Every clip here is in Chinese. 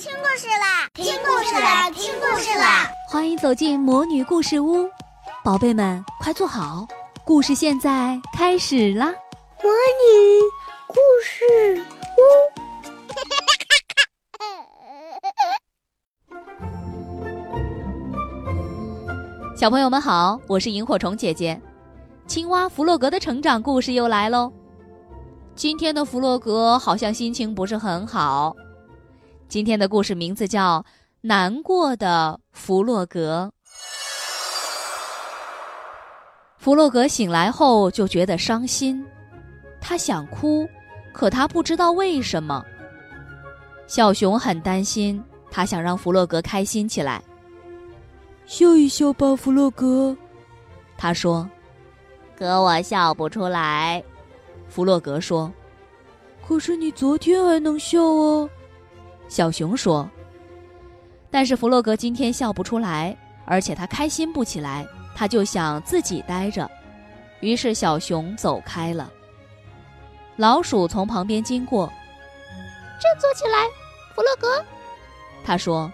听故事啦！听故事啦！听故事啦！欢迎走进魔女故事屋，宝贝们快坐好，故事现在开始啦！魔女故事屋，小朋友们好，我是萤火虫姐姐。青蛙弗洛格的成长故事又来喽。今天的弗洛格好像心情不是很好。今天的故事名字叫《难过的弗洛格》。弗洛格醒来后就觉得伤心，他想哭，可他不知道为什么。小熊很担心，他想让弗洛格开心起来。笑一笑吧，弗洛格，他说。可我笑不出来，弗洛格说。可是你昨天还能笑哦。小熊说：“但是弗洛格今天笑不出来，而且他开心不起来，他就想自己待着。于是小熊走开了。老鼠从旁边经过，振作起来，弗洛格。”他说：“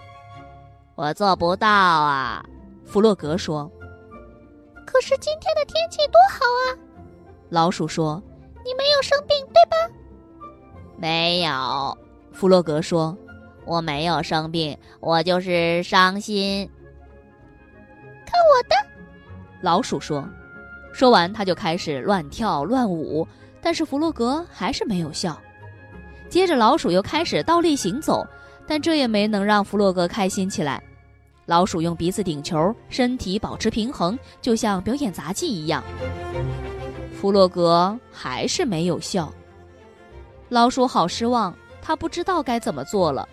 我做不到啊。”弗洛格说：“可是今天的天气多好啊！”老鼠说：“你没有生病，对吧？”“没有。”弗洛格说。我没有生病，我就是伤心。看我的，老鼠说。说完，他就开始乱跳乱舞，但是弗洛格还是没有笑。接着，老鼠又开始倒立行走，但这也没能让弗洛格开心起来。老鼠用鼻子顶球，身体保持平衡，就像表演杂技一样。弗洛格还是没有笑。老鼠好失望，他不知道该怎么做了。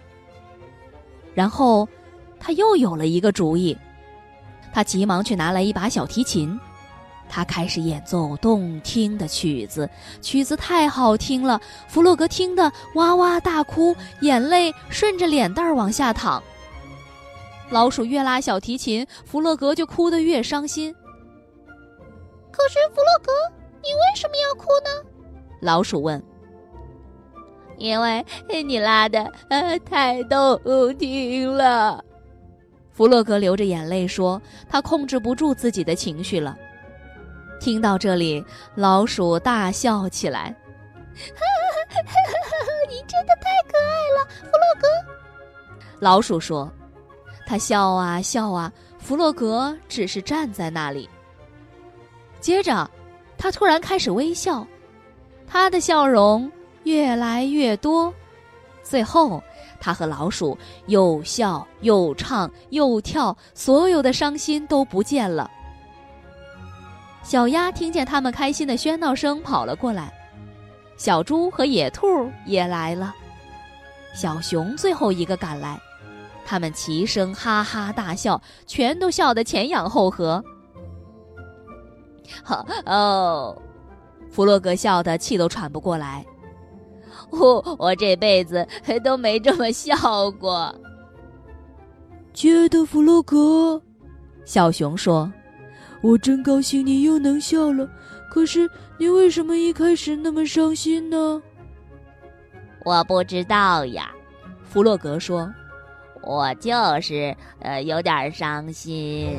然后，他又有了一个主意，他急忙去拿来一把小提琴，他开始演奏动听的曲子，曲子太好听了，弗洛格听得哇哇大哭，眼泪顺着脸蛋儿往下淌。老鼠越拉小提琴，弗洛格就哭得越伤心。可是弗洛格，你为什么要哭呢？老鼠问。因为你拉的呃太动听了，弗洛格流着眼泪说：“他控制不住自己的情绪了。”听到这里，老鼠大笑起来：“ 你真的太可爱了，弗洛格。”老鼠说：“他笑啊笑啊，弗洛格只是站在那里。”接着，他突然开始微笑，他的笑容。越来越多，最后，他和老鼠又笑又唱又跳，所有的伤心都不见了。小鸭听见他们开心的喧闹声，跑了过来。小猪和野兔也来了，小熊最后一个赶来，他们齐声哈哈大笑，全都笑得前仰后合。好哦，弗洛格笑得气都喘不过来。我 我这辈子 都没这么笑过。亲爱的弗洛格，小熊说：“我真高兴你又能笑了。可是你为什么一开始那么伤心呢？”我不知道呀，弗洛格说：“我就是呃有点伤心。”